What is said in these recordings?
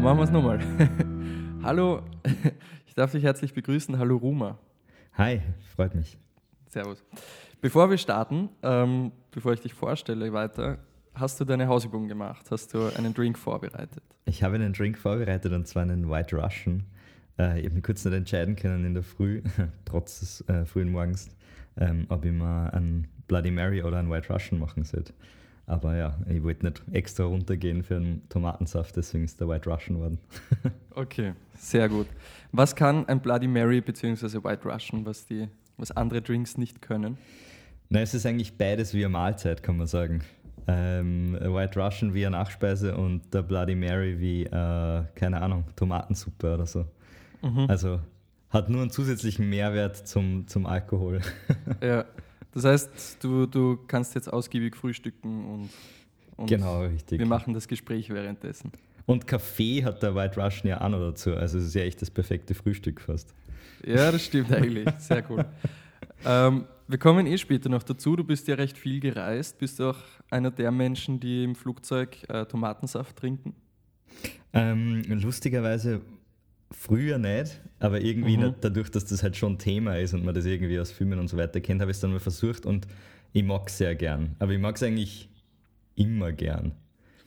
Dann machen wir es nochmal. Hallo, ich darf dich herzlich begrüßen. Hallo Ruma. Hi, freut mich. Servus. Bevor wir starten, ähm, bevor ich dich vorstelle weiter, hast du deine Hausübung gemacht? Hast du einen Drink vorbereitet? Ich habe einen Drink vorbereitet und zwar einen White Russian. Äh, ich habe mich kurz nicht entscheiden können in der Früh, trotz des äh, frühen Morgens, ähm, ob ich mal einen Bloody Mary oder einen White Russian machen sollte. Aber ja, ich wollte nicht extra runtergehen für einen Tomatensaft, deswegen ist der White Russian geworden. okay, sehr gut. Was kann ein Bloody Mary bzw. White Russian, was, die, was andere Drinks nicht können? Na, es ist eigentlich beides wie eine Mahlzeit, kann man sagen. Ähm, White Russian wie eine Nachspeise und der Bloody Mary wie, äh, keine Ahnung, Tomatensuppe oder so. Mhm. Also hat nur einen zusätzlichen Mehrwert zum, zum Alkohol. Ja, das heißt, du, du kannst jetzt ausgiebig frühstücken und, und genau, richtig. wir machen das Gespräch währenddessen. Und Kaffee hat der White Russian ja auch noch dazu. Also es ist ja echt das perfekte Frühstück fast. Ja, das stimmt eigentlich. Sehr cool. ähm, wir kommen eh später noch dazu. Du bist ja recht viel gereist. Bist du auch einer der Menschen, die im Flugzeug äh, Tomatensaft trinken? Ähm, lustigerweise Früher nicht, aber irgendwie mhm. nicht, dadurch, dass das halt schon Thema ist und man das irgendwie aus Filmen und so weiter kennt, habe ich es dann mal versucht und ich mag es sehr gern. Aber ich mag es eigentlich immer gern.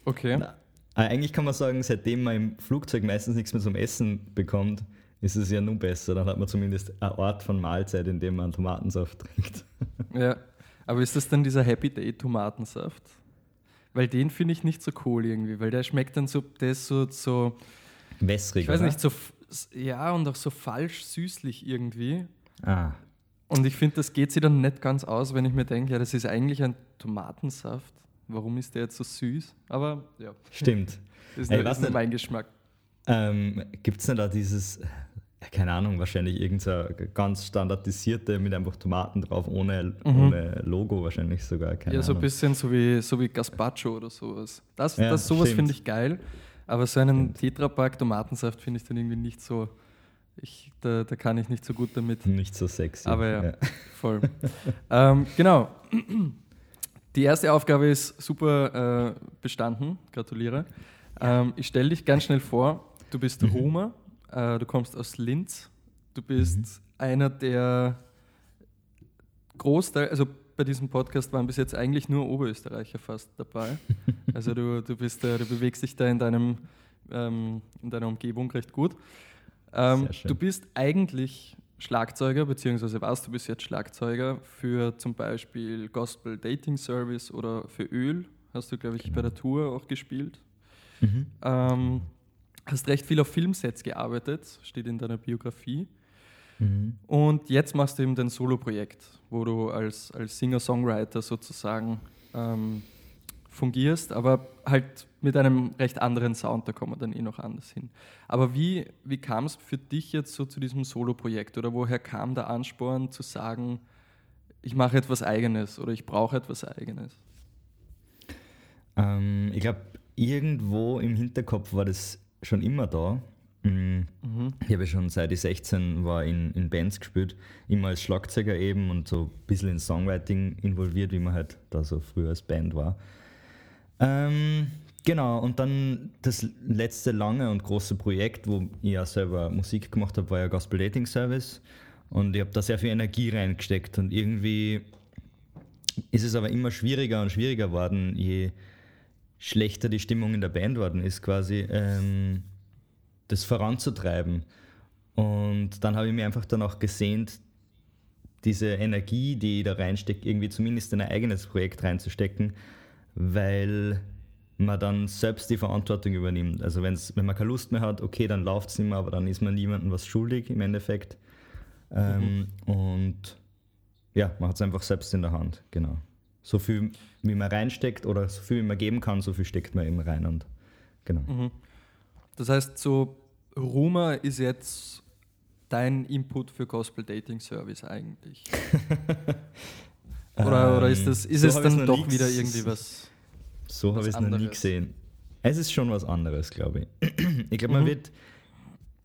Okay. Na, äh, eigentlich kann man sagen, seitdem man im Flugzeug meistens nichts mehr zum Essen bekommt, ist es ja nun besser. Dann hat man zumindest eine Art von Mahlzeit, in dem man Tomatensaft trinkt. Ja, aber ist das dann dieser Happy Day Tomatensaft? Weil den finde ich nicht so cool irgendwie, weil der schmeckt dann so, der ist so, so Wässrig, Ich weiß oder? nicht, so, ja, und auch so falsch süßlich irgendwie. Ah. Und ich finde, das geht sich dann nicht ganz aus, wenn ich mir denke, ja, das ist eigentlich ein Tomatensaft. Warum ist der jetzt so süß? Aber ja. Stimmt. Das ist, Ey, nur mein Geschmack. Ähm, Gibt es denn da dieses, keine Ahnung, wahrscheinlich irgendeine ganz standardisierte mit einfach Tomaten drauf, ohne, mhm. ohne Logo wahrscheinlich sogar. Keine ja, so ein bisschen so wie, so wie Gazpacho oder sowas. Das, ja, das sowas finde ich geil. Aber so einen Tetrapack Tomatensaft finde ich dann irgendwie nicht so. Ich, da, da kann ich nicht so gut damit. Nicht so sexy. Aber ja, ja. voll. ähm, genau. Die erste Aufgabe ist super äh, bestanden. Gratuliere. Ähm, ich stelle dich ganz schnell vor. Du bist mhm. Roma. Äh, du kommst aus Linz. Du bist mhm. einer der Großteil, also bei diesem Podcast waren bis jetzt eigentlich nur Oberösterreicher fast dabei. Also du, du, bist, äh, du bewegst dich da in, deinem, ähm, in deiner Umgebung recht gut. Ähm, du bist eigentlich Schlagzeuger, beziehungsweise was, du bist jetzt Schlagzeuger für zum Beispiel Gospel Dating Service oder für Öl. Hast du, glaube ich, genau. bei der Tour auch gespielt. Mhm. Ähm, hast recht viel auf Filmsets gearbeitet, steht in deiner Biografie. Mhm. Und jetzt machst du eben dein Solo-Projekt, wo du als, als Singer-Songwriter sozusagen ähm, fungierst, aber halt mit einem recht anderen Sound, da kommen wir dann eh noch anders hin. Aber wie, wie kam es für dich jetzt so zu diesem Solo-Projekt oder woher kam der Ansporn zu sagen, ich mache etwas Eigenes oder ich brauche etwas Eigenes? Ähm, ich glaube, irgendwo im Hinterkopf war das schon immer da. Mhm. Ich habe schon seit ich 16 war in, in Bands gespielt, immer als Schlagzeuger eben und so ein bisschen in Songwriting involviert, wie man halt da so früher als Band war. Ähm, genau, und dann das letzte lange und große Projekt, wo ich ja selber Musik gemacht habe, war ja Gospel Dating Service. Und ich habe da sehr viel Energie reingesteckt und irgendwie ist es aber immer schwieriger und schwieriger geworden, je schlechter die Stimmung in der Band worden ist quasi. Ähm, das voranzutreiben. Und dann habe ich mir einfach dann auch gesehnt, diese Energie, die ich da reinstecke, irgendwie zumindest in ein eigenes Projekt reinzustecken, weil man dann selbst die Verantwortung übernimmt. Also wenn's, wenn man keine Lust mehr hat, okay, dann läuft es immer, aber dann ist man niemandem was schuldig im Endeffekt. Ähm, mhm. Und ja, man hat es einfach selbst in der Hand, genau. So viel, wie man reinsteckt oder so viel, wie man geben kann, so viel steckt man eben rein und genau. Mhm. Das heißt, so Ruma ist jetzt dein Input für Gospel Dating Service eigentlich? oder, oder ist, das, ist so es dann doch wieder irgendwie was? So habe ich es noch nie gesehen. Es ist schon was anderes, glaube ich. Ich glaube, man mhm. wird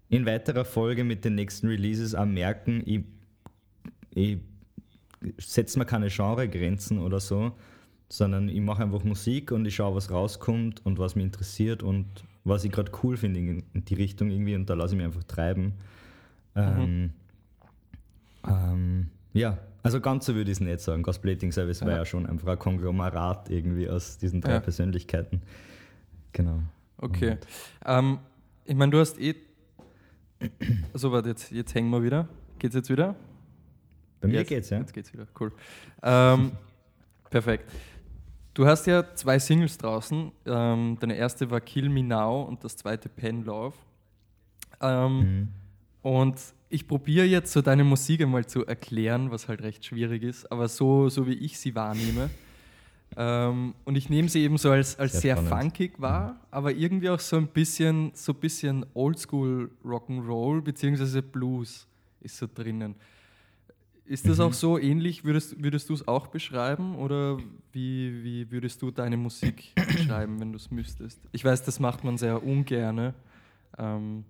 in weiterer Folge mit den nächsten Releases auch merken, ich, ich setze mir keine Genregrenzen oder so, sondern ich mache einfach Musik und ich schaue, was rauskommt und was mich interessiert und was ich gerade cool finde in, die Richtung irgendwie und da lasse ich mich einfach treiben. Ähm, mhm. ähm, ja, also ganz so würde ich es nicht sagen. Cosplating Service ja. war ja schon einfach ein Konglomerat irgendwie aus diesen drei ja. Persönlichkeiten. Genau. Okay. Ähm, ich meine, du hast eh. So, warte, jetzt, jetzt hängen wir wieder. Geht's jetzt wieder? Bei mir jetzt, geht's, ja. Jetzt geht's wieder, cool. Ähm, perfekt. Du hast ja zwei Singles draußen. Ähm, deine erste war Kill Me Now und das zweite Pen Love. Ähm, mhm. Und ich probiere jetzt so deine Musik einmal zu erklären, was halt recht schwierig ist, aber so, so wie ich sie wahrnehme. Ähm, und ich nehme sie eben so als, als sehr, sehr funkig wahr, mhm. aber irgendwie auch so ein bisschen, so bisschen Oldschool Rock'n'Roll bzw. Blues ist so drinnen. Ist das mhm. auch so ähnlich? Würdest, würdest du es auch beschreiben oder wie, wie würdest du deine Musik beschreiben, wenn du es müsstest? Ich weiß, das macht man sehr ungern. Ähm,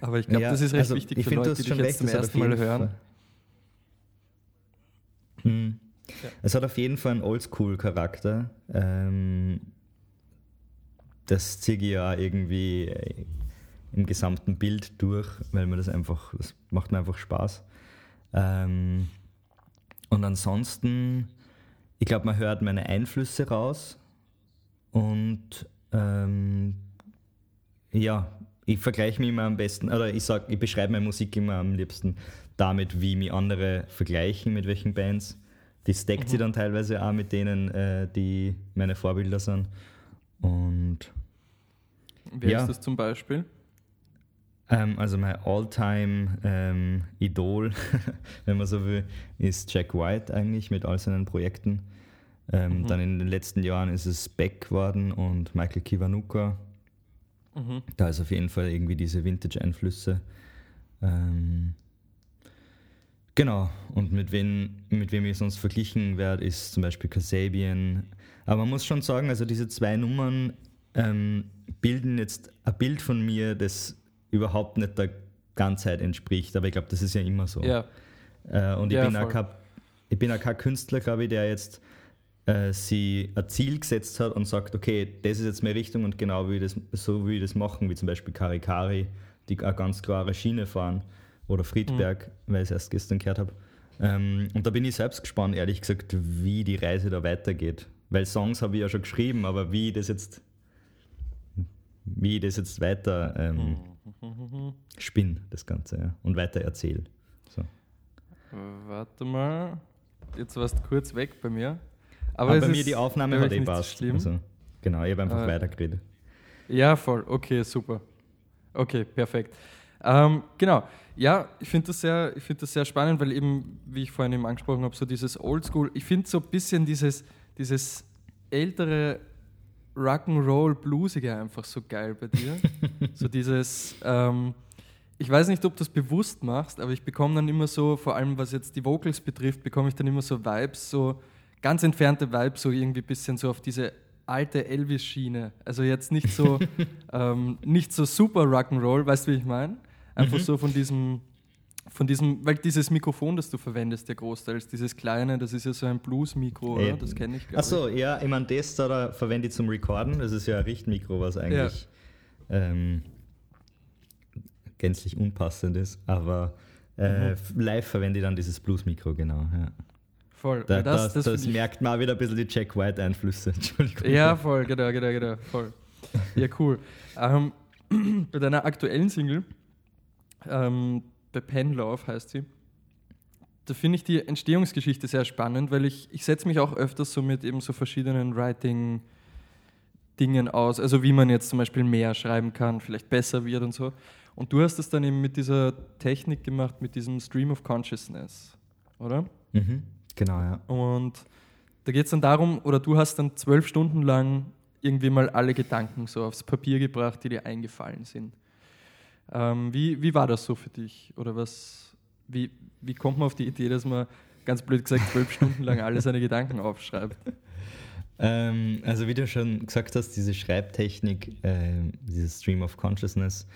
aber ich glaube, ja, das ist recht also wichtig für Leute, die dich jetzt zum ersten Mal hören. Hm. Ja. Es hat auf jeden Fall einen Oldschool-Charakter. Ähm, das ziehe ich ja irgendwie äh, im gesamten Bild durch, weil mir das einfach, das macht mir einfach Spaß. Ähm, und ansonsten, ich glaube, man hört meine Einflüsse raus und ähm, ja, ich vergleiche mich immer am besten, oder ich sag, ich beschreibe meine Musik immer am liebsten damit, wie mich andere vergleichen, mit welchen Bands. Die stackt mhm. sie dann teilweise auch mit denen, äh, die meine Vorbilder sind. Und Wer ja. ist das zum Beispiel? Ähm, also mein All-Time ähm, Idol, wenn man so will, ist Jack White eigentlich mit all seinen Projekten. Ähm, mhm. Dann in den letzten Jahren ist es Beck geworden und Michael Kiwanuka. Mhm. Da ist auf jeden Fall irgendwie diese Vintage-Einflüsse. Ähm, genau, und mit, wen, mit wem ich sonst verglichen werde, ist zum Beispiel Kasabian. Aber man muss schon sagen, also diese zwei Nummern ähm, bilden jetzt ein Bild von mir, das überhaupt nicht der Ganzheit entspricht. Aber ich glaube, das ist ja immer so. Ja. Äh, und ich, ja, bin auch kein, ich bin auch kein Künstler, glaube ich, der jetzt äh, sie ein Ziel gesetzt hat und sagt, okay, das ist jetzt meine Richtung und genau wie das, so wie das machen, wie zum Beispiel Karikari, die eine ganz klare Schiene fahren, oder Friedberg, mhm. weil ich es erst gestern gehört habe. Ähm, und da bin ich selbst gespannt, ehrlich gesagt, wie die Reise da weitergeht. Weil Songs habe ich ja schon geschrieben, aber wie das jetzt, wie ich das jetzt weiter ähm, mhm. Spinne, das Ganze, ja, und weiter erzähle. So. Warte mal, jetzt warst du kurz weg bei mir. Aber, Aber bei mir die Aufnahme hat eh passt. Also, genau, ich habe einfach äh, weitergeredet. Ja, voll. Okay, super. Okay, perfekt. Ähm, genau. Ja, ich finde das, sehr, find das sehr spannend, weil eben, wie ich vorhin eben angesprochen habe, so dieses Oldschool, ich finde so ein bisschen dieses, dieses ältere Rock'n'Roll Bluesige einfach so geil bei dir. so dieses, ähm, ich weiß nicht, ob du das bewusst machst, aber ich bekomme dann immer so, vor allem was jetzt die Vocals betrifft, bekomme ich dann immer so Vibes, so ganz entfernte Vibe, so irgendwie ein bisschen so auf diese alte Elvis-Schiene. Also jetzt nicht so, ähm, nicht so super Rock'n'Roll, weißt du, wie ich meine? Einfach mhm. so von diesem, von diesem, weil dieses Mikrofon, das du verwendest, der großteils, dieses kleine, das ist ja so ein Blues-Mikro, oder? Das kenne ich, glaube Achso, ja, ich meine, das da verwende ich zum Recorden, das ist ja ein Richtmikro, was eigentlich ja. ähm, gänzlich unpassend ist, aber äh, mhm. live verwende ich dann dieses Blues-Mikro, genau, ja. Voll. Da, das, das, das merkt man wieder ein bisschen die Jack White-Einflüsse. Entschuldigung. Ja, voll, genau, genau, genau. Voll. Ja, cool. Ähm, bei deiner aktuellen Single, ähm, bei Pen Love heißt sie, da finde ich die Entstehungsgeschichte sehr spannend, weil ich, ich setze mich auch öfters so mit eben so verschiedenen Writing-Dingen aus. Also wie man jetzt zum Beispiel mehr schreiben kann, vielleicht besser wird und so. Und du hast es dann eben mit dieser Technik gemacht, mit diesem Stream of Consciousness, oder? Mhm. Genau, ja. Und da geht es dann darum, oder du hast dann zwölf Stunden lang irgendwie mal alle Gedanken so aufs Papier gebracht, die dir eingefallen sind. Ähm, wie, wie war das so für dich? Oder was, wie, wie kommt man auf die Idee, dass man ganz blöd gesagt zwölf Stunden lang alle seine Gedanken aufschreibt? Ähm, also wie du schon gesagt hast, diese Schreibtechnik, äh, dieses Stream of Consciousness,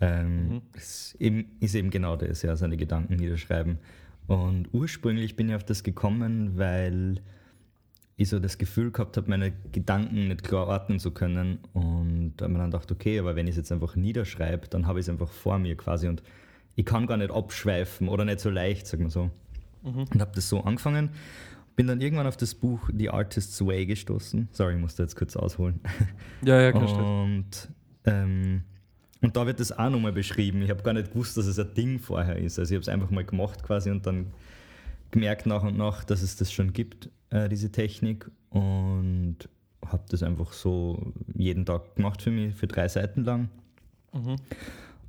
ähm, mhm. ist, eben, ist, eben, genau das, ja, seine Gedanken niederschreiben. Und ursprünglich bin ich auf das gekommen, weil ich so das Gefühl gehabt habe, meine Gedanken nicht klar ordnen zu können. Und da habe ich dann gedacht, okay, aber wenn ich es jetzt einfach niederschreibe, dann habe ich es einfach vor mir quasi und ich kann gar nicht abschweifen oder nicht so leicht, sagen wir so. Mhm. Und habe das so angefangen. Bin dann irgendwann auf das Buch The Artist's Way gestoßen. Sorry, ich musste jetzt kurz ausholen. Ja, ja, klar. Und, ähm, und da wird das auch nochmal beschrieben. Ich habe gar nicht gewusst, dass es ein Ding vorher ist. Also ich habe es einfach mal gemacht quasi und dann gemerkt nach und nach, dass es das schon gibt, äh, diese Technik. Und habe das einfach so jeden Tag gemacht für mich, für drei Seiten lang. Mhm.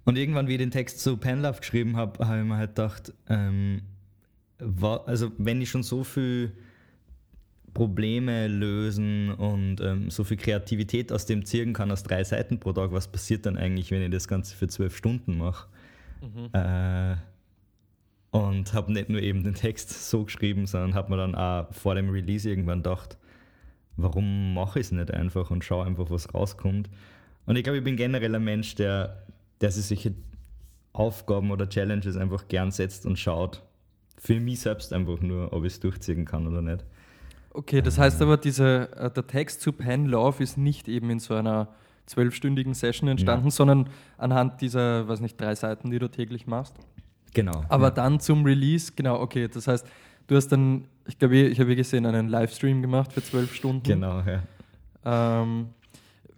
Und irgendwann, wie ich den Text zu Penlove geschrieben habe, habe ich mir halt gedacht, ähm, war, also wenn ich schon so viel Probleme lösen und ähm, so viel Kreativität aus dem ziehen kann, aus drei Seiten pro Tag, was passiert dann eigentlich, wenn ich das Ganze für zwölf Stunden mache? Mhm. Äh, und habe nicht nur eben den Text so geschrieben, sondern habe mir dann auch vor dem Release irgendwann gedacht, warum mache ich es nicht einfach und schaue einfach, was rauskommt. Und ich glaube, ich bin generell ein Mensch, der der sich solche Aufgaben oder Challenges einfach gern setzt und schaut. Für mich selbst einfach nur, ob ich es durchziehen kann oder nicht. Okay, das heißt aber, diese, äh, der Text zu Pen Love ist nicht eben in so einer zwölfstündigen Session entstanden, ja. sondern anhand dieser, weiß nicht, drei Seiten, die du täglich machst. Genau. Aber ja. dann zum Release, genau, okay, das heißt, du hast dann, ich glaube, ich habe gesehen, einen Livestream gemacht für zwölf Stunden. Genau, ja. Ähm,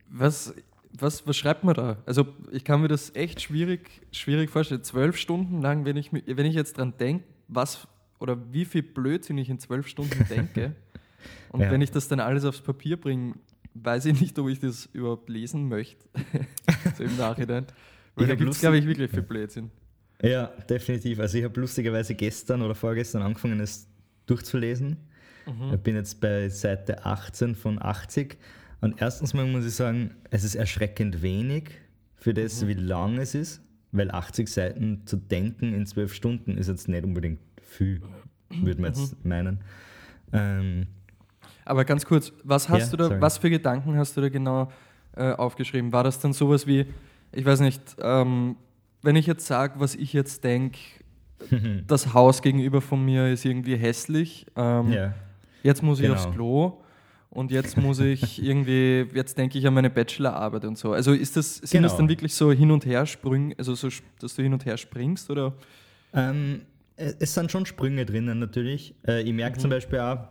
was, was, was schreibt man da? Also ich kann mir das echt schwierig, schwierig vorstellen. Zwölf Stunden lang, wenn ich, wenn ich jetzt dran denke, was oder wie viel Blödsinn ich in zwölf Stunden denke. Und ja. wenn ich das dann alles aufs Papier bringe, weiß ich nicht, ob ich das überhaupt lesen möchte. so im Nachhinein. Weil ich da gibt es, glaube ich, wirklich viel Blödsinn. Ja, definitiv. Also ich habe lustigerweise gestern oder vorgestern angefangen, es durchzulesen. Mhm. Ich bin jetzt bei Seite 18 von 80 und erstens mal muss ich sagen, es ist erschreckend wenig für das, mhm. wie lang es ist, weil 80 Seiten zu denken in 12 Stunden ist jetzt nicht unbedingt viel, würde man jetzt mhm. meinen. Ähm, Aber ganz kurz, was hast ja, du da, sorry. was für Gedanken hast du da genau äh, aufgeschrieben? War das dann sowas wie, ich weiß nicht, ähm, wenn ich jetzt sage, was ich jetzt denke, das Haus gegenüber von mir ist irgendwie hässlich, ähm, ja. jetzt muss ich genau. aufs Klo und jetzt muss ich irgendwie, jetzt denke ich an meine Bachelorarbeit und so. Also ist das, sind genau. das dann wirklich so hin und her Sprünge, also so, dass du hin und her springst oder? Ähm, es sind schon Sprünge drinnen natürlich. Äh, ich merke mhm. zum Beispiel auch,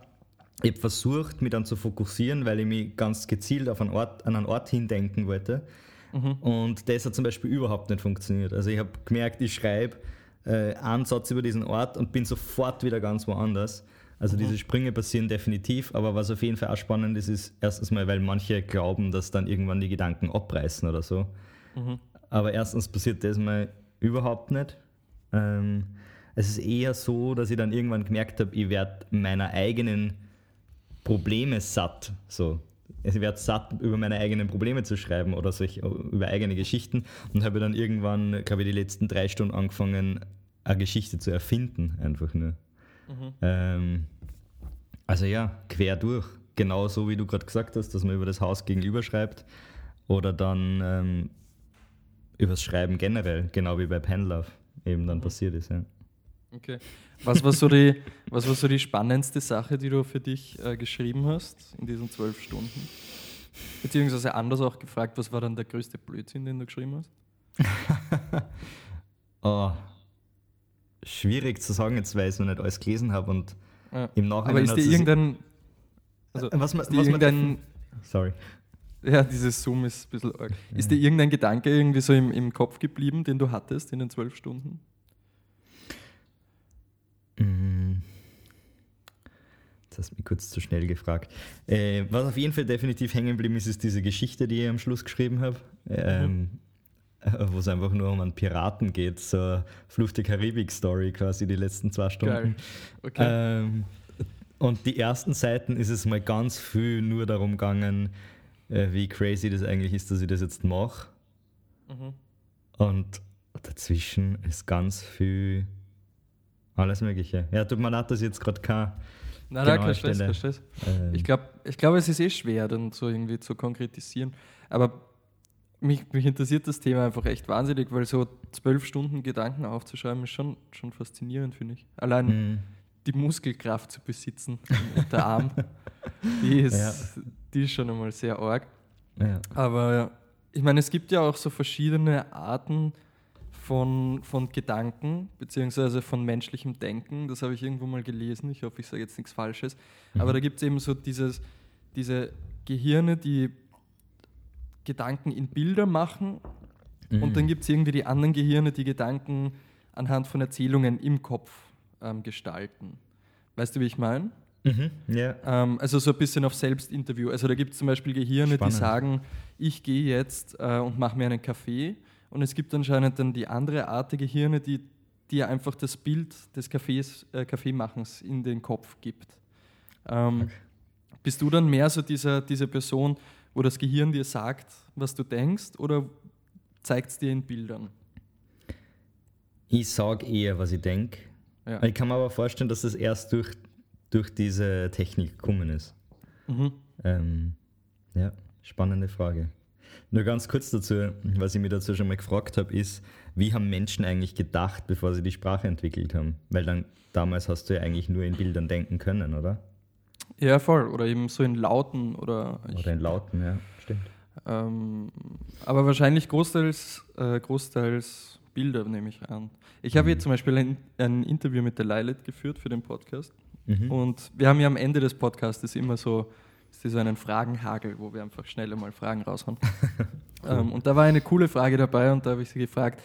ich habe versucht, mich dann zu fokussieren, weil ich mich ganz gezielt auf einen Ort, an einen Ort hindenken wollte. Mhm. Und das hat zum Beispiel überhaupt nicht funktioniert. Also ich habe gemerkt, ich schreibe äh, einen Satz über diesen Ort und bin sofort wieder ganz woanders. Also mhm. diese Sprünge passieren definitiv, aber was auf jeden Fall auch spannend ist, ist erstens mal, weil manche glauben, dass dann irgendwann die Gedanken abreißen oder so. Mhm. Aber erstens passiert das mal überhaupt nicht. Ähm, es ist eher so, dass ich dann irgendwann gemerkt habe, ich werde meiner eigenen Probleme satt. So. Ich werde satt, über meine eigenen Probleme zu schreiben oder solch, über eigene Geschichten und habe dann irgendwann, glaube ich, die letzten drei Stunden angefangen, eine Geschichte zu erfinden, einfach nur. Mhm. Ähm, also ja, quer durch. Genau so wie du gerade gesagt hast, dass man über das Haus gegenüber schreibt. Oder dann ähm, übers Schreiben generell, genau wie bei Penlove eben dann mhm. passiert ist. Ja. Okay. Was war, so die, was war so die spannendste Sache, die du für dich äh, geschrieben hast in diesen zwölf Stunden? Beziehungsweise anders auch gefragt, was war dann der größte Blödsinn, den du geschrieben hast? oh, schwierig zu sagen, jetzt weil ich noch nicht alles gelesen habe und ja. im Nachhinein. Aber ist dir irgendein. Also, äh, was, ist was irgendein. Sorry. Ja, dieses Zoom ist ein bisschen arg. Ja. Ist dir irgendein Gedanke irgendwie so im, im Kopf geblieben, den du hattest in den zwölf Stunden? Mhm. Jetzt hast du mich kurz zu schnell gefragt. Äh, was auf jeden Fall definitiv hängen geblieben ist, ist diese Geschichte, die ich am Schluss geschrieben habe. Ähm, mhm wo es einfach nur um einen Piraten geht, so Flucht der Karibik-Story quasi die letzten zwei Stunden. Geil. Okay. Ähm, und die ersten Seiten ist es mal ganz viel nur darum gegangen, äh, wie crazy das eigentlich ist, dass ich das jetzt mache. Mhm. Und dazwischen ist ganz viel alles Mögliche. Ja, tut mir leid, dass jetzt gerade kein. Nein, nein, kein Stress, kein Stress. Ähm, ich glaube, ich glaub, es ist eh schwer, dann so irgendwie zu konkretisieren. Aber mich, mich interessiert das Thema einfach echt wahnsinnig, weil so zwölf Stunden Gedanken aufzuschreiben ist schon, schon faszinierend, finde ich. Allein mhm. die Muskelkraft zu besitzen, der Arm. Die ist, ja. die ist schon einmal sehr arg. Ja. Aber ich meine, es gibt ja auch so verschiedene Arten von, von Gedanken, beziehungsweise von menschlichem Denken. Das habe ich irgendwo mal gelesen. Ich hoffe, ich sage jetzt nichts Falsches. Mhm. Aber da gibt es eben so dieses, diese Gehirne, die Gedanken in Bilder machen. Mhm. Und dann gibt es irgendwie die anderen Gehirne, die Gedanken anhand von Erzählungen im Kopf ähm, gestalten. Weißt du, wie ich meine? Mhm, yeah. ähm, also so ein bisschen auf Selbstinterview. Also da gibt es zum Beispiel Gehirne, Spannend. die sagen, ich gehe jetzt äh, und mache mir einen Kaffee. Und es gibt anscheinend dann die andere Art der Gehirne, die dir einfach das Bild des Kaffees, äh, Kaffeemachens in den Kopf gibt. Ähm, okay. Bist du dann mehr so dieser, diese Person, wo das Gehirn dir sagt, was du denkst, oder zeigt es dir in Bildern? Ich sage eher, was ich denke. Ja. Ich kann mir aber vorstellen, dass das erst durch, durch diese Technik gekommen ist. Mhm. Ähm, ja, spannende Frage. Nur ganz kurz dazu, was ich mir dazu schon mal gefragt habe, ist, wie haben Menschen eigentlich gedacht, bevor sie die Sprache entwickelt haben? Weil dann damals hast du ja eigentlich nur in Bildern denken können, oder? Ja, voll. Oder eben so in Lauten oder. Oder in Lauten, ja, stimmt. Ähm, aber wahrscheinlich großteils, äh, großteils Bilder, nehme ich an. Ich habe mhm. jetzt zum Beispiel ein, ein, Interview mit der Lilith geführt für den Podcast. Mhm. Und wir haben ja am Ende des Podcasts immer so, so einen Fragenhagel, wo wir einfach schnell mal Fragen raushauen. cool. ähm, und da war eine coole Frage dabei und da habe ich sie gefragt,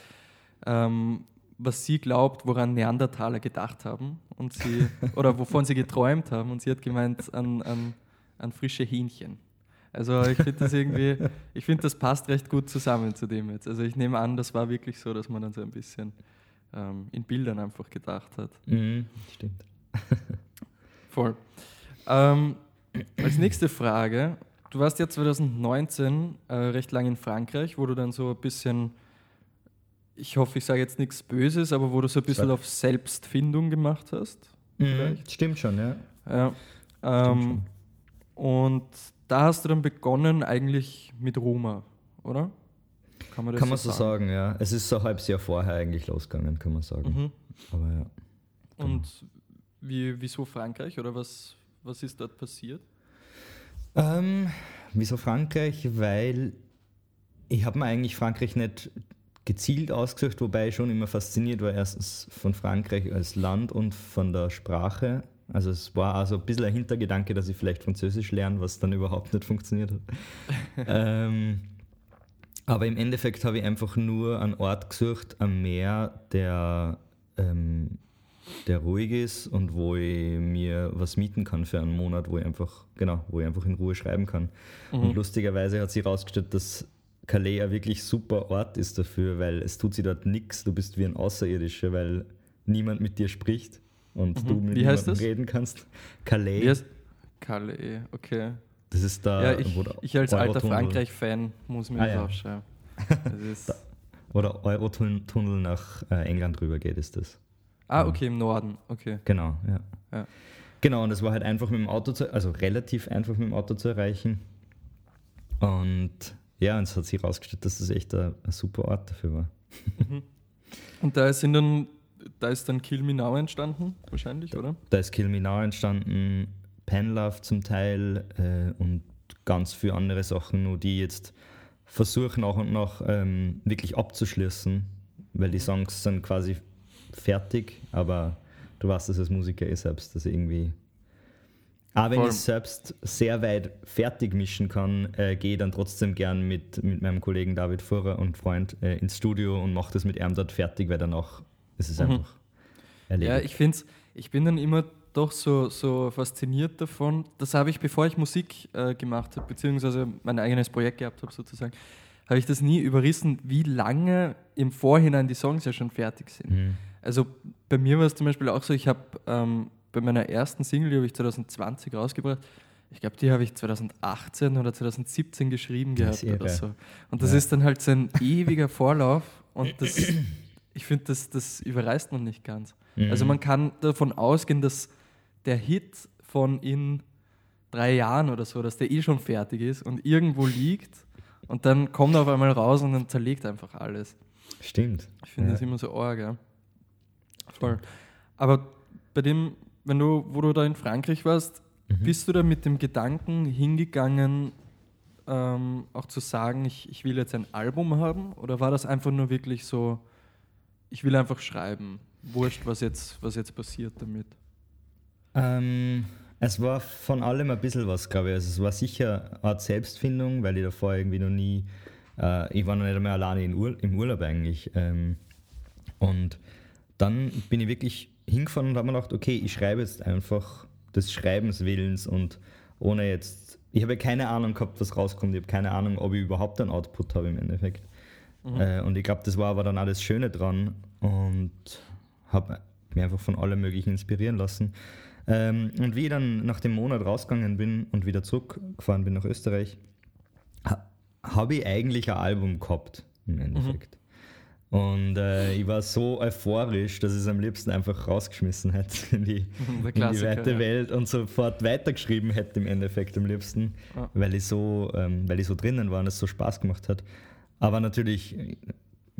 ähm, was sie glaubt, woran Neandertaler gedacht haben und sie, oder wovon sie geträumt haben. Und sie hat gemeint an, an, an frische Hähnchen. Also ich finde das irgendwie, ich finde, das passt recht gut zusammen zu dem jetzt. Also ich nehme an, das war wirklich so, dass man dann so ein bisschen ähm, in Bildern einfach gedacht hat. Mhm, stimmt. Voll. Ähm, als nächste Frage, du warst ja 2019 äh, recht lang in Frankreich, wo du dann so ein bisschen, ich hoffe, ich sage jetzt nichts Böses, aber wo du so ein bisschen auf Selbstfindung gemacht hast. Mhm, stimmt schon, ja. ja ähm, schon. Und da hast du dann begonnen eigentlich mit Roma, oder? Kann man, das kann man so sagen? sagen? ja. Es ist so ein halbes Jahr vorher eigentlich losgegangen, kann man sagen. Mhm. Aber ja. Genau. Und wie, wieso Frankreich oder was, was ist dort passiert? Ähm, wieso Frankreich? Weil ich habe mir eigentlich Frankreich nicht gezielt ausgesucht, wobei ich schon immer fasziniert war, erstens von Frankreich als Land und von der Sprache. Also es war also ein bisschen ein Hintergedanke, dass ich vielleicht Französisch lerne, was dann überhaupt nicht funktioniert hat. ähm, aber im Endeffekt habe ich einfach nur einen Ort gesucht am Meer, der, ähm, der ruhig ist und wo ich mir was mieten kann für einen Monat, wo ich einfach, genau, wo ich einfach in Ruhe schreiben kann. Mhm. Und lustigerweise hat sich herausgestellt, dass Calais ein wirklich super Ort ist dafür, weil es tut sich dort nichts. Du bist wie ein Außerirdischer, weil niemand mit dir spricht und mhm. du mit Wie heißt das? reden kannst. Calais. Wie heißt? Calais, okay. Das ist da. Ja, ich, ich als alter Frankreich-Fan muss mir ah, das ja. aufschreiben. Das Wo der Eurotunnel nach äh, England rüber geht, ist das. Ah, okay, im Norden, okay. Genau, ja. ja. Genau, und das war halt einfach mit dem Auto zu, also relativ einfach mit dem Auto zu erreichen. Und ja, und es hat sich herausgestellt, dass das echt ein, ein super Ort dafür war. Mhm. Und da sind dann da ist dann Kill Me Now entstanden, wahrscheinlich, oder? Da ist Kill Me Now entstanden, Penlove zum Teil äh, und ganz viele andere Sachen, nur die jetzt versuchen nach und nach ähm, wirklich abzuschließen, weil die Songs sind quasi fertig, aber du weißt das als Musiker eh selbst, dass irgendwie auch wenn Voll. ich selbst sehr weit fertig mischen kann, äh, gehe dann trotzdem gern mit, mit meinem Kollegen David Fuhrer und Freund äh, ins Studio und mache das mit ihm dort fertig, weil danach es ist mhm. einfach erledigt. Ja, ich finde ich bin dann immer doch so, so fasziniert davon. Das habe ich, bevor ich Musik äh, gemacht habe, beziehungsweise mein eigenes Projekt gehabt habe, sozusagen, habe ich das nie überrissen, wie lange im Vorhinein die Songs ja schon fertig sind. Mhm. Also bei mir war es zum Beispiel auch so, ich habe ähm, bei meiner ersten Single, die habe ich 2020 rausgebracht, ich glaube, die habe ich 2018 oder 2017 geschrieben gehabt oder so. Und das ja. ist dann halt so ein ewiger Vorlauf und das ich finde, das, das überreißt man nicht ganz. Mhm. Also man kann davon ausgehen, dass der Hit von in drei Jahren oder so, dass der eh schon fertig ist und irgendwo liegt und dann kommt er auf einmal raus und dann zerlegt einfach alles. Stimmt. Ich finde ja. das immer so arg, ja. Voll. Aber bei dem, wenn du, wo du da in Frankreich warst, mhm. bist du da mit dem Gedanken hingegangen, ähm, auch zu sagen, ich, ich will jetzt ein Album haben? Oder war das einfach nur wirklich so, ich will einfach schreiben? Wurscht, was jetzt, was jetzt passiert damit? Ähm, es war von allem ein bisschen was, glaube ich. Also es war sicher eine Art Selbstfindung, weil ich davor irgendwie noch nie, äh, ich war noch nicht einmal alleine Ur im Urlaub eigentlich. Ähm, und dann bin ich wirklich hingefahren und habe mir gedacht, okay, ich schreibe jetzt einfach des Schreibenswillens und ohne jetzt, ich habe keine Ahnung gehabt, was rauskommt, ich habe keine Ahnung, ob ich überhaupt einen Output habe im Endeffekt. Mhm. Äh, und ich glaube, das war aber dann alles Schöne dran und habe mich einfach von allem Möglichen inspirieren lassen. Ähm, und wie ich dann nach dem Monat rausgegangen bin und wieder zurückgefahren bin nach Österreich, ha, habe ich eigentlich ein Album gehabt im Endeffekt. Mhm. Und äh, ich war so euphorisch, dass ich es am liebsten einfach rausgeschmissen hätte in die, in die weite ja. Welt und sofort weitergeschrieben hätte im Endeffekt am liebsten, ja. weil, ich so, ähm, weil ich so drinnen war und es so Spaß gemacht hat. Aber natürlich,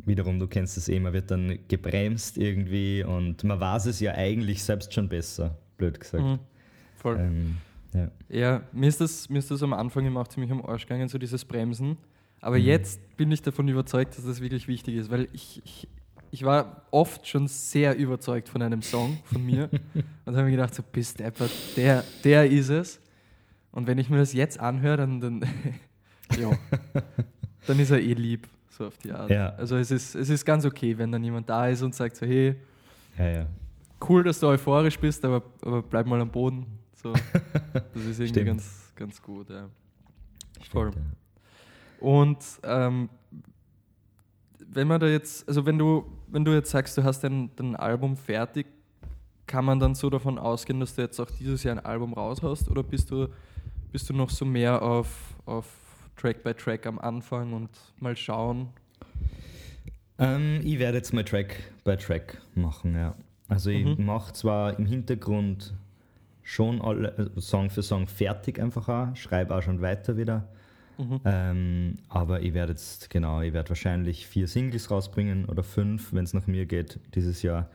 wiederum, du kennst es eh, man wird dann gebremst irgendwie und man weiß es ja eigentlich selbst schon besser, blöd gesagt. Mhm. Voll. Ähm, ja. ja, mir, ist das, mir ist das am Anfang immer auch ziemlich am Arsch gegangen, so dieses Bremsen aber mhm. jetzt bin ich davon überzeugt, dass das wirklich wichtig ist, weil ich, ich, ich war oft schon sehr überzeugt von einem Song von mir und habe mir gedacht, so bist deppert, der, der ist es. Und wenn ich mir das jetzt anhöre, dann, dann, dann ist er eh lieb, so auf die Art. Ja. Also es ist, es ist ganz okay, wenn dann jemand da ist und sagt so, hey, ja, ja. cool, dass du euphorisch bist, aber, aber bleib mal am Boden. So, das ist irgendwie ganz, ganz gut. Ja. Voll. Und ähm, wenn man da jetzt, also wenn du, wenn du jetzt sagst, du hast dein, dein Album fertig, kann man dann so davon ausgehen, dass du jetzt auch dieses Jahr ein Album raushaust oder bist du, bist du noch so mehr auf, auf Track by Track am Anfang und mal schauen? Ähm, ich werde jetzt mal Track by Track machen, ja. Also ich mhm. mache zwar im Hintergrund schon alle äh, Song für Song fertig einfach auch, schreibe auch schon weiter wieder, Mhm. Ähm, aber ich werde jetzt, genau, ich werde wahrscheinlich vier Singles rausbringen oder fünf, wenn es nach mir geht, dieses Jahr.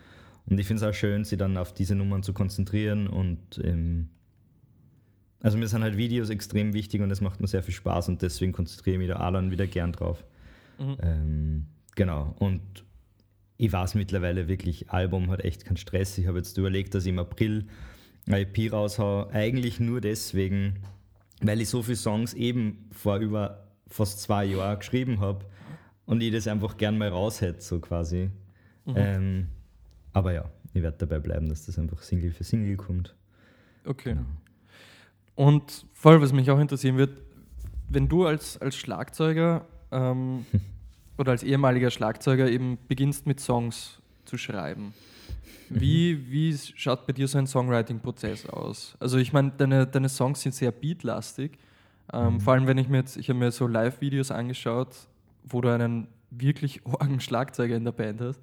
Und ich finde es auch schön, sie dann auf diese Nummern zu konzentrieren und ähm, also mir sind halt Videos extrem wichtig und das macht mir sehr viel Spaß und deswegen konzentriere ich mich da auch dann wieder gern drauf. Mhm. Ähm, genau. Und ich weiß mittlerweile wirklich, Album hat echt keinen Stress. Ich habe jetzt überlegt, dass ich im April ein EP raushaue. Eigentlich nur deswegen, weil ich so viele Songs eben vor über fast zwei Jahren geschrieben habe und ich das einfach gern mal raus hätte, so quasi. Mhm. Ähm, aber ja, ich werde dabei bleiben, dass das einfach Single für Single kommt. Okay. Genau. Und voll, was mich auch interessieren wird, wenn du als, als Schlagzeuger ähm, oder als ehemaliger Schlagzeuger eben beginnst mit Songs zu schreiben, wie, wie schaut bei dir so ein Songwriting-Prozess aus? Also ich meine, deine, deine Songs sind sehr beatlastig. Ähm, mhm. Vor allem, wenn ich mir jetzt, ich habe mir so Live-Videos angeschaut, wo du einen wirklich orgen Schlagzeuger in der Band hast,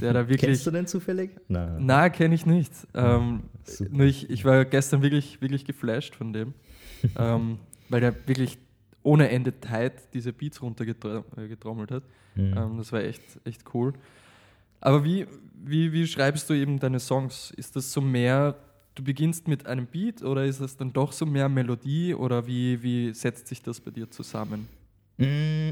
der da wirklich... Kennst du den zufällig? Nein. Nein, kenne ich nicht. Ähm, nur ich, ich war gestern wirklich, wirklich geflasht von dem, ähm, weil der wirklich ohne Ende tight diese Beats runtergetrommelt hat. Mhm. Ähm, das war echt, echt cool. Aber wie, wie, wie schreibst du eben deine Songs? Ist das so mehr, du beginnst mit einem Beat oder ist es dann doch so mehr Melodie oder wie, wie setzt sich das bei dir zusammen? Mm,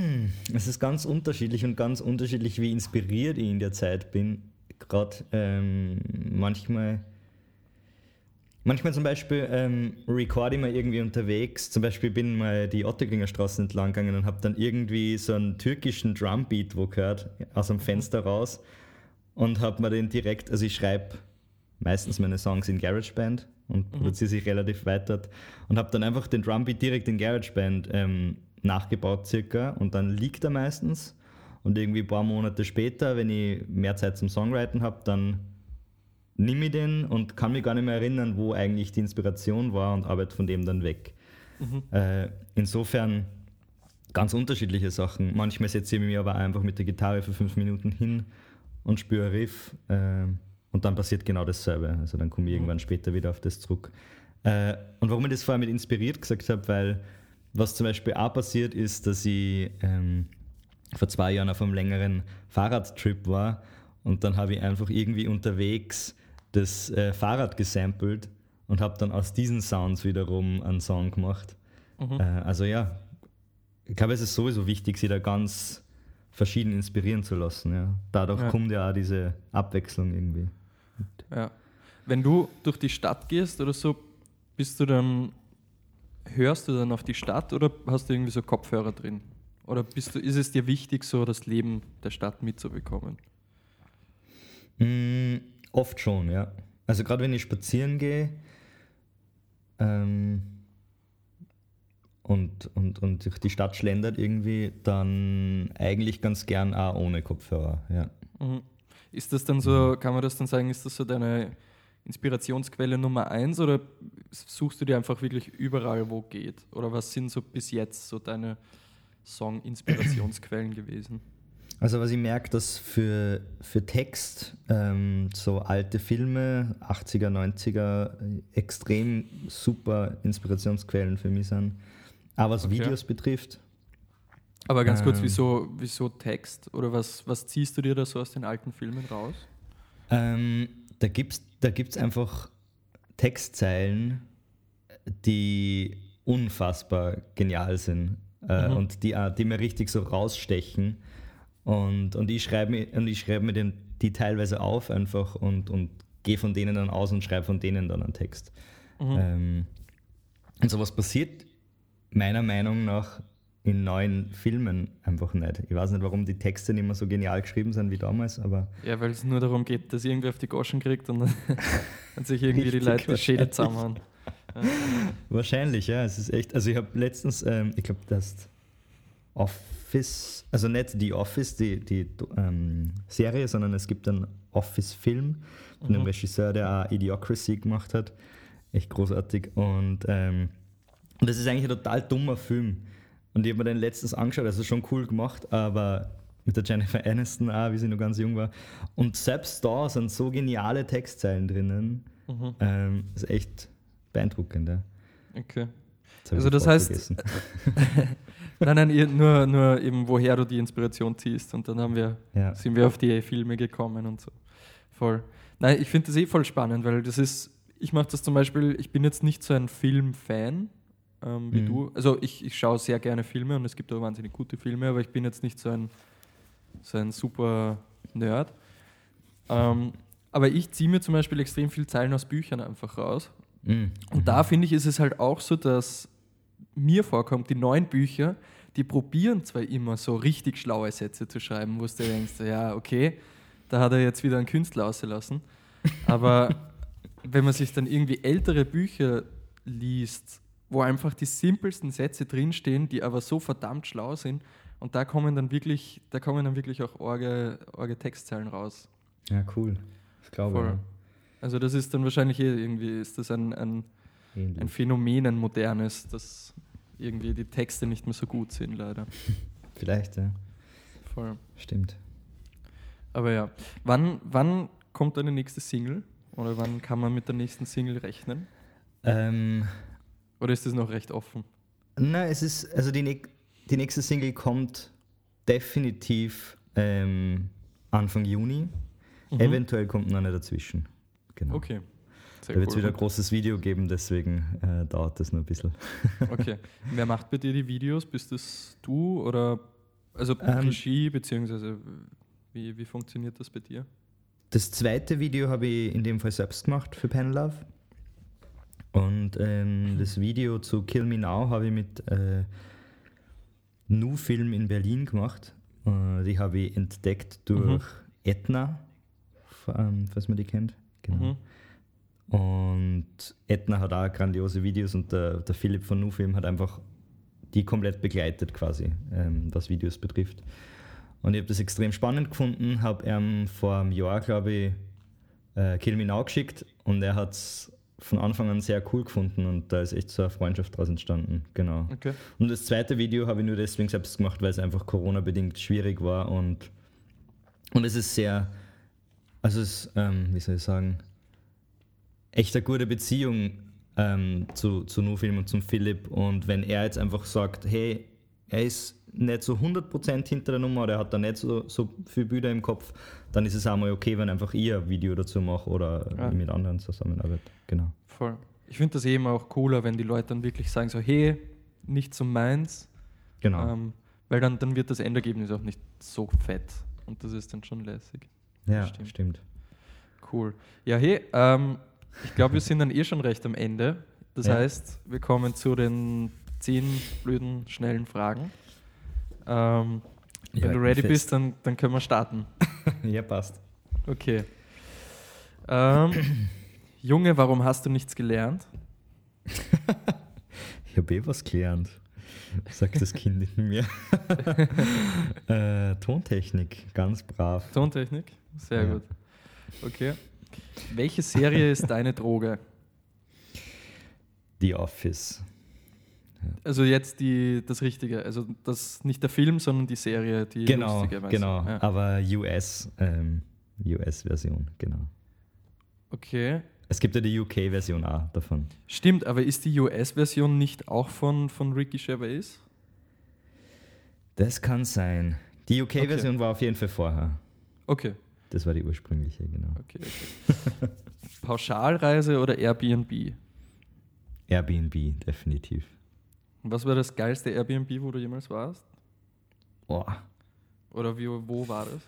es ist ganz unterschiedlich und ganz unterschiedlich, wie inspiriert ich in der Zeit bin. Gerade ähm, manchmal Manchmal zum Beispiel ähm, record ich mal irgendwie unterwegs. Zum Beispiel bin ich mal die Otterkringer Straße entlang gegangen und habe dann irgendwie so einen türkischen Drumbeat wo gehört, aus dem Fenster raus. Und habe mir den direkt, also ich schreibe meistens meine Songs in GarageBand und mhm. produziere sie relativ weiter. Und habe dann einfach den Drumbeat direkt in GarageBand ähm, nachgebaut circa. Und dann liegt er meistens. Und irgendwie ein paar Monate später, wenn ich mehr Zeit zum Songwriting habe, dann nehme ich den und kann mich gar nicht mehr erinnern, wo eigentlich die Inspiration war und arbeite von dem dann weg. Mhm. Äh, insofern ganz unterschiedliche Sachen. Manchmal setze ich mich aber einfach mit der Gitarre für fünf Minuten hin und spüre Riff äh, und dann passiert genau dasselbe. Also dann komme ich mhm. irgendwann später wieder auf das zurück. Äh, und warum ich das vorher mit inspiriert gesagt habe, weil was zum Beispiel auch passiert ist, dass ich ähm, vor zwei Jahren auf einem längeren Fahrradtrip war und dann habe ich einfach irgendwie unterwegs das äh, Fahrrad gesampelt und habe dann aus diesen Sounds wiederum einen Song gemacht. Mhm. Äh, also ja, ich glaube, es ist sowieso wichtig, sich da ganz verschieden inspirieren zu lassen. Ja. Dadurch ja. kommt ja auch diese Abwechslung irgendwie. Ja. Wenn du durch die Stadt gehst oder so, bist du dann, hörst du dann auf die Stadt oder hast du irgendwie so Kopfhörer drin? Oder bist du, ist es dir wichtig, so das Leben der Stadt mitzubekommen? Mm, oft schon, ja. Also gerade wenn ich spazieren gehe ähm, und, und, und durch die Stadt schlendert irgendwie, dann eigentlich ganz gern auch ohne Kopfhörer, ja. Mhm. Ist das dann so, kann man das dann sagen, ist das so deine Inspirationsquelle Nummer eins oder suchst du dir einfach wirklich überall, wo geht? Oder was sind so bis jetzt so deine Song-Inspirationsquellen gewesen? Also was ich merke, dass für, für Text ähm, so alte Filme, 80er, 90er, extrem super Inspirationsquellen für mich sind. Aber was okay. Videos betrifft. Aber ganz kurz, ähm, wieso, wieso Text? Oder was, was ziehst du dir da so aus den alten Filmen raus? Ähm, da gibt es da gibt's einfach Textzeilen, die unfassbar genial sind äh, mhm. und die, die mir richtig so rausstechen. Und, und ich schreibe mir, schreib mir den, die teilweise auf einfach und, und gehe von denen dann aus und schreibe von denen dann einen Text. Mhm. Ähm, und sowas passiert meiner Meinung nach in neuen Filmen einfach nicht. Ich weiß nicht, warum die Texte nicht mehr so genial geschrieben sind wie damals, aber. Ja, weil es nur darum geht, dass irgendwer auf die Goschen kriegt und dann, sich irgendwie die Leute die Schäde zusammenhauen. Ja. Wahrscheinlich, ja. Es ist echt. Also ich habe letztens, ähm, ich glaube, das Office, also nicht die Office, die, die ähm, Serie, sondern es gibt einen Office-Film von mhm. einem Regisseur, der auch Idiocracy gemacht hat. Echt großartig. Und ähm, das ist eigentlich ein total dummer Film. Und ich habe mir den letztens angeschaut, also schon cool gemacht, aber mit der Jennifer Aniston auch, wie sie noch ganz jung war. Und selbst da sind so geniale Textzeilen drinnen. Mhm. Ähm, das ist echt beeindruckend. Ja. Okay. Also das heißt, nein, nein, nur, nur eben, woher du die Inspiration ziehst. Und dann haben wir, ja. sind wir auf die Filme gekommen und so. Voll. Nein, ich finde das eh voll spannend, weil das ist, ich mache das zum Beispiel, ich bin jetzt nicht so ein Filmfan, ähm, wie mhm. du. Also ich, ich schaue sehr gerne Filme und es gibt auch wahnsinnig gute Filme, aber ich bin jetzt nicht so ein, so ein super Nerd. Ähm, aber ich ziehe mir zum Beispiel extrem viel Zeilen aus Büchern einfach raus. Mhm. Und da finde ich, ist es halt auch so, dass mir vorkommt, die neuen Bücher, die probieren zwar immer so richtig schlaue Sätze zu schreiben, wo du denkst, ja, okay, da hat er jetzt wieder einen Künstler ausgelassen. Aber wenn man sich dann irgendwie ältere Bücher liest, wo einfach die simpelsten Sätze drinstehen, die aber so verdammt schlau sind. Und da kommen dann wirklich, da kommen dann wirklich auch orge, orge Textzeilen raus. Ja, cool. Das glaube ich. Also das ist dann wahrscheinlich eh irgendwie, ist das ein, ein, ein Phänomen, ein modernes, dass irgendwie die Texte nicht mehr so gut sind, leider. Vielleicht, ja. Voll. Stimmt. Aber ja, wann, wann kommt deine nächste Single? Oder wann kann man mit der nächsten Single rechnen? Ähm, oder ist das noch recht offen? Nein, es ist, also die, die nächste Single kommt definitiv ähm, Anfang Juni. Mhm. Eventuell kommt noch eine dazwischen. Genau. Okay. Sehr da wird es cool. wieder ein großes Video geben, deswegen äh, dauert das noch ein bisschen. okay. Wer macht bei dir die Videos? Bist das du oder also ähm, Regie, beziehungsweise wie, wie funktioniert das bei dir? Das zweite Video habe ich in dem Fall selbst gemacht für Pen Love. Und ähm, das Video zu Kill Me Now habe ich mit äh, Nu Film in Berlin gemacht. Äh, die habe ich entdeckt durch mhm. Etna, ähm, falls man die kennt. Genau. Mhm. Und Etna hat auch grandiose Videos und der, der Philipp von Nu Film hat einfach die komplett begleitet quasi, ähm, was Videos betrifft. Und ich habe das extrem spannend gefunden, habe ihm vor einem Jahr, glaube ich, äh, Kill Me Now geschickt und er hat es von Anfang an sehr cool gefunden und da ist echt so eine Freundschaft daraus entstanden. Genau. Okay. Und das zweite Video habe ich nur deswegen selbst gemacht, weil es einfach Corona-bedingt schwierig war und, und es ist sehr, also es ist, ähm, wie soll ich sagen, echt eine gute Beziehung ähm, zu, zu Nufilm und zum Philipp und wenn er jetzt einfach sagt, hey, er ist nicht so 100% hinter der Nummer oder er hat da nicht so, so viele Bilder im Kopf, dann ist es auch mal okay, wenn einfach ich ein Video dazu mache oder ja. mit anderen zusammenarbeite. Genau. Voll. Ich finde das eben auch cooler, wenn die Leute dann wirklich sagen so, hey, nicht so meins. Genau. Ähm, weil dann, dann wird das Endergebnis auch nicht so fett. Und das ist dann schon lässig. ja, stimmt. stimmt. Cool. Ja, hey, ähm, ich glaube, wir sind dann eh schon recht am Ende. Das Ja. heißt, wir kommen zu den zehn blöden, schnellen Fragen. Ähm, wenn Ja, du ich ready bin bist, dann, dann können wir starten. ja, passt. Okay. Ähm, Junge, warum hast du nichts gelernt? Ich habe eh was gelernt, sagt das Kind in mir. äh, Tontechnik, ganz brav. Tontechnik? Sehr Ja. gut. Okay. Welche Serie ist deine Droge? The Office. Also jetzt die, das Richtige, also das nicht der Film, sondern die Serie, die Genau, lustige. genau. Ja. Aber US, ähm, US-Version, genau. Okay. Es gibt ja die UK-Version auch davon. Stimmt, aber ist die US-Version nicht auch von, von Ricky Gervais? Das kann sein. Die UK-Version war auf jeden Fall vorher. Okay, Das war die ursprüngliche, genau. okay, okay. Pauschalreise oder Airbnb? Airbnb, definitiv. Was war das geilste Airbnb, wo du jemals warst? Boah. Oder wie, wo war das?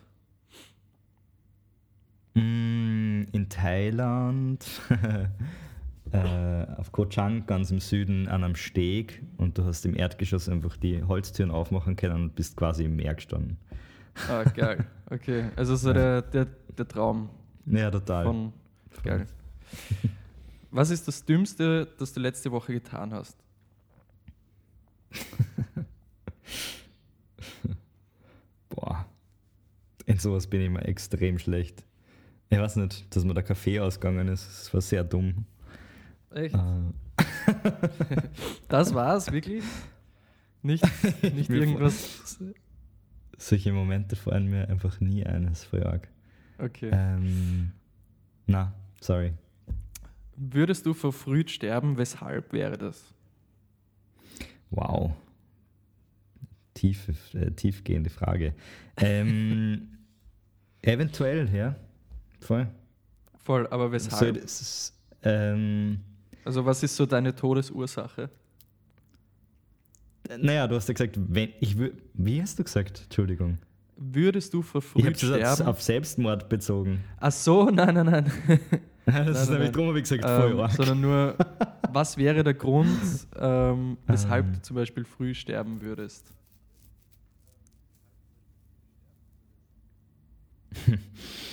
Mm, In Thailand, äh, auf Koh Chang, ganz im Süden, an einem Steg und du hast im Erdgeschoss einfach die Holztüren aufmachen können und bist quasi im Meer gestanden. Ah, geil. Okay, also so der, der, der Traum Ja, total. von. Geil. Was ist das Dümmste, das du letzte Woche getan hast? Boah. In sowas bin ich immer extrem schlecht. Ich weiß nicht, dass mir der Kaffee ausgegangen ist. Das war sehr dumm. Echt? Äh, Das war's, wirklich? Nicht, nicht irgendwas. Solche Momente fallen mir einfach nie ein. Ist voll arg. Okay. Ähm, na, sorry. Würdest du verfrüht sterben? Weshalb wäre das? Wow. Tiefe, äh, tiefgehende Frage. Ähm, eventuell, ja. Voll. Voll, aber So, weshalb? das ist, ähm, Also, was ist so deine Todesursache? Naja, du hast ja gesagt, wenn ich Wie hast du gesagt? Entschuldigung. Würdest du Ich verfrüht habe das auf, sterben? auf Selbstmord bezogen. Ach so, nein, nein, nein. Das Nein, ist nein, nämlich drum, habe ich gesagt, voll ähm, arg. sondern nur, was wäre der Grund, ähm, weshalb Ähm. du zum Beispiel früh sterben würdest?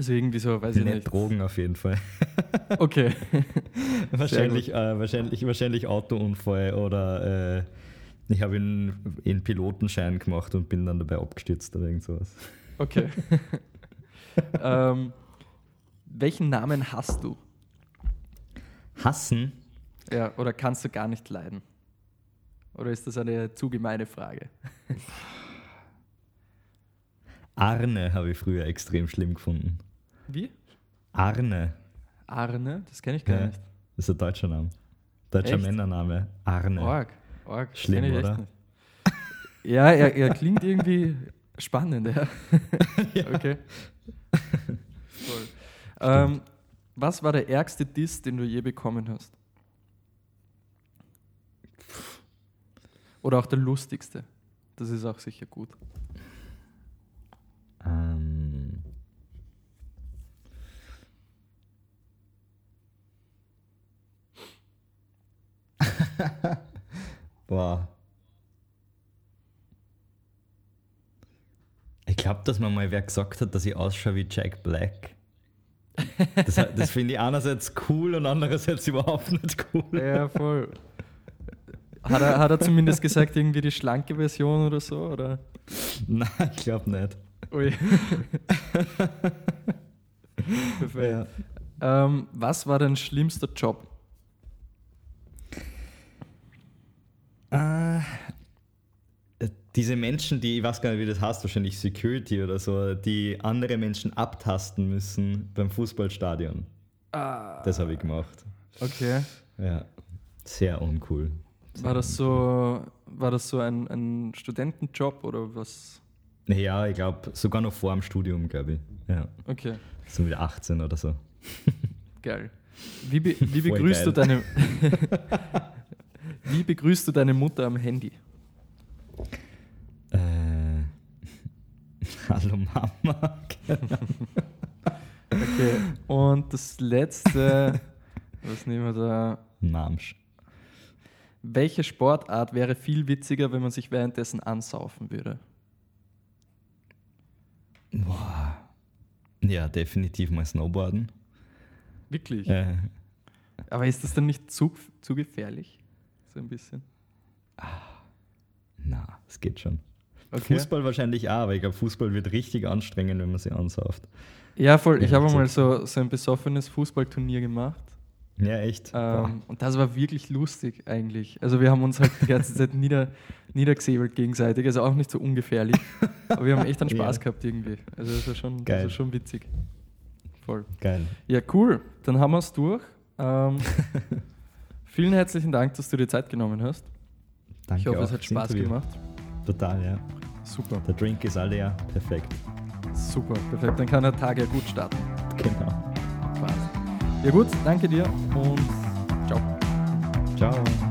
Also irgendwie so, weiß ich Nicht nicht. Drogen auf jeden Fall. Okay. wahrscheinlich, äh, wahrscheinlich, wahrscheinlich Autounfall oder äh, ich habe einen, einen Pilotenschein gemacht und bin dann dabei abgestürzt oder irgend sowas. Okay. ähm, welchen Namen hast du? Hassen? Ja, oder kannst du gar nicht leiden? Oder ist das eine zu gemeine Frage? Arne habe ich früher extrem schlimm gefunden. Wie? Arne. Arne? Das kenne ich gar Ja, nicht. Das ist ein deutscher Name. Deutscher Echt? Männername. Arne. Org. Org. Schlimm, ich oder? Ja, er, er klingt irgendwie spannend, ja. Okay. Voll. Ähm, was war der ärgste Diss, den du je bekommen hast? Oder auch der lustigste? Das ist auch sicher gut. Ähm. Boah. Ich glaube, dass man mal wer gesagt hat, dass ich ausschaue wie Jack Black. Das, das finde ich einerseits cool und andererseits überhaupt nicht cool. Ja, voll. Hat er, hat er zumindest gesagt, irgendwie die schlanke Version oder so? Oder? Nein, ich glaube nicht. Ui. Perfekt. Ähm, was war dein schlimmster Job? Äh, diese Menschen, die, ich weiß gar nicht, wie das heißt, wahrscheinlich Security oder so, die andere Menschen abtasten müssen beim Fußballstadion. Ah, Das habe ich gemacht. okay. Ja, sehr uncool. War das so, war das so ein, ein Studentenjob oder was? Ja, ich glaube, sogar noch vor dem Studium, glaube ich. Ja, Okay, so mit 18 oder so. geil. Wie, be wie begrüßt du deine Wie begrüßt du deine Mutter am Handy? Äh, hallo Mama. okay, und das letzte, was nehmen wir da? Namsch. Welche Sportart wäre viel witziger, wenn man sich währenddessen ansaufen würde? Boah. Ja, definitiv mal Snowboarden. Wirklich? Äh, Aber ist das dann nicht zu, zu gefährlich? So ein bisschen. na, es geht schon. Okay. Fußball wahrscheinlich auch, aber ich glaube, Fußball wird richtig anstrengend, wenn man sie ansauft. Ja, voll. Ich habe mal so, so ein besoffenes Fußballturnier gemacht. Ja, echt. Ähm, und das war wirklich lustig eigentlich. Also wir haben uns halt die ganze Zeit nieder, niedergesäbelt gegenseitig, also auch nicht so ungefährlich. Aber wir haben echt einen Spaß Ja. gehabt irgendwie. Also das war schon, das Geil. war schon witzig. Voll. Geil. Ja, cool. Dann haben wir es durch. Ähm, vielen herzlichen Dank, dass du dir Zeit genommen hast. Danke ich hoffe, es hat Spaß Interview. gemacht. Total, ja. Super, Der Drink ist alle ja perfekt. super, perfekt. Dann kann der Tag ja gut starten. Genau. Spaß. Ja gut, danke dir und ciao. Ciao.